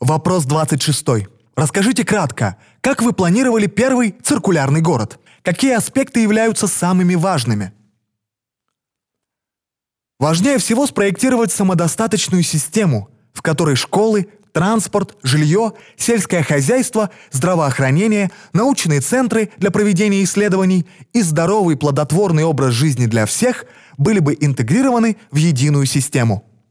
Вопрос 26. Расскажите кратко, как вы планировали первый циркулярный город? Какие аспекты являются самыми важными? Важнее всего спроектировать самодостаточную систему, в которой школы, транспорт, жилье, сельское хозяйство, здравоохранение, научные центры для проведения исследований и здоровый плодотворный образ жизни для всех были бы интегрированы в единую систему.